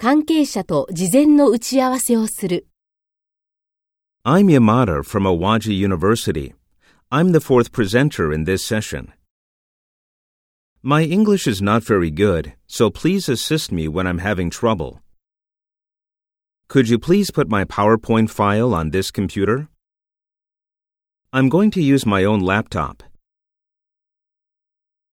関係者と事前の打ち合わせをする。I'm Yamada from Awaji University. I'm the fourth presenter in this session. My English is not very good, so please assist me when I'm having trouble. Could you please put my PowerPoint file on this computer? I'm going to use my own laptop.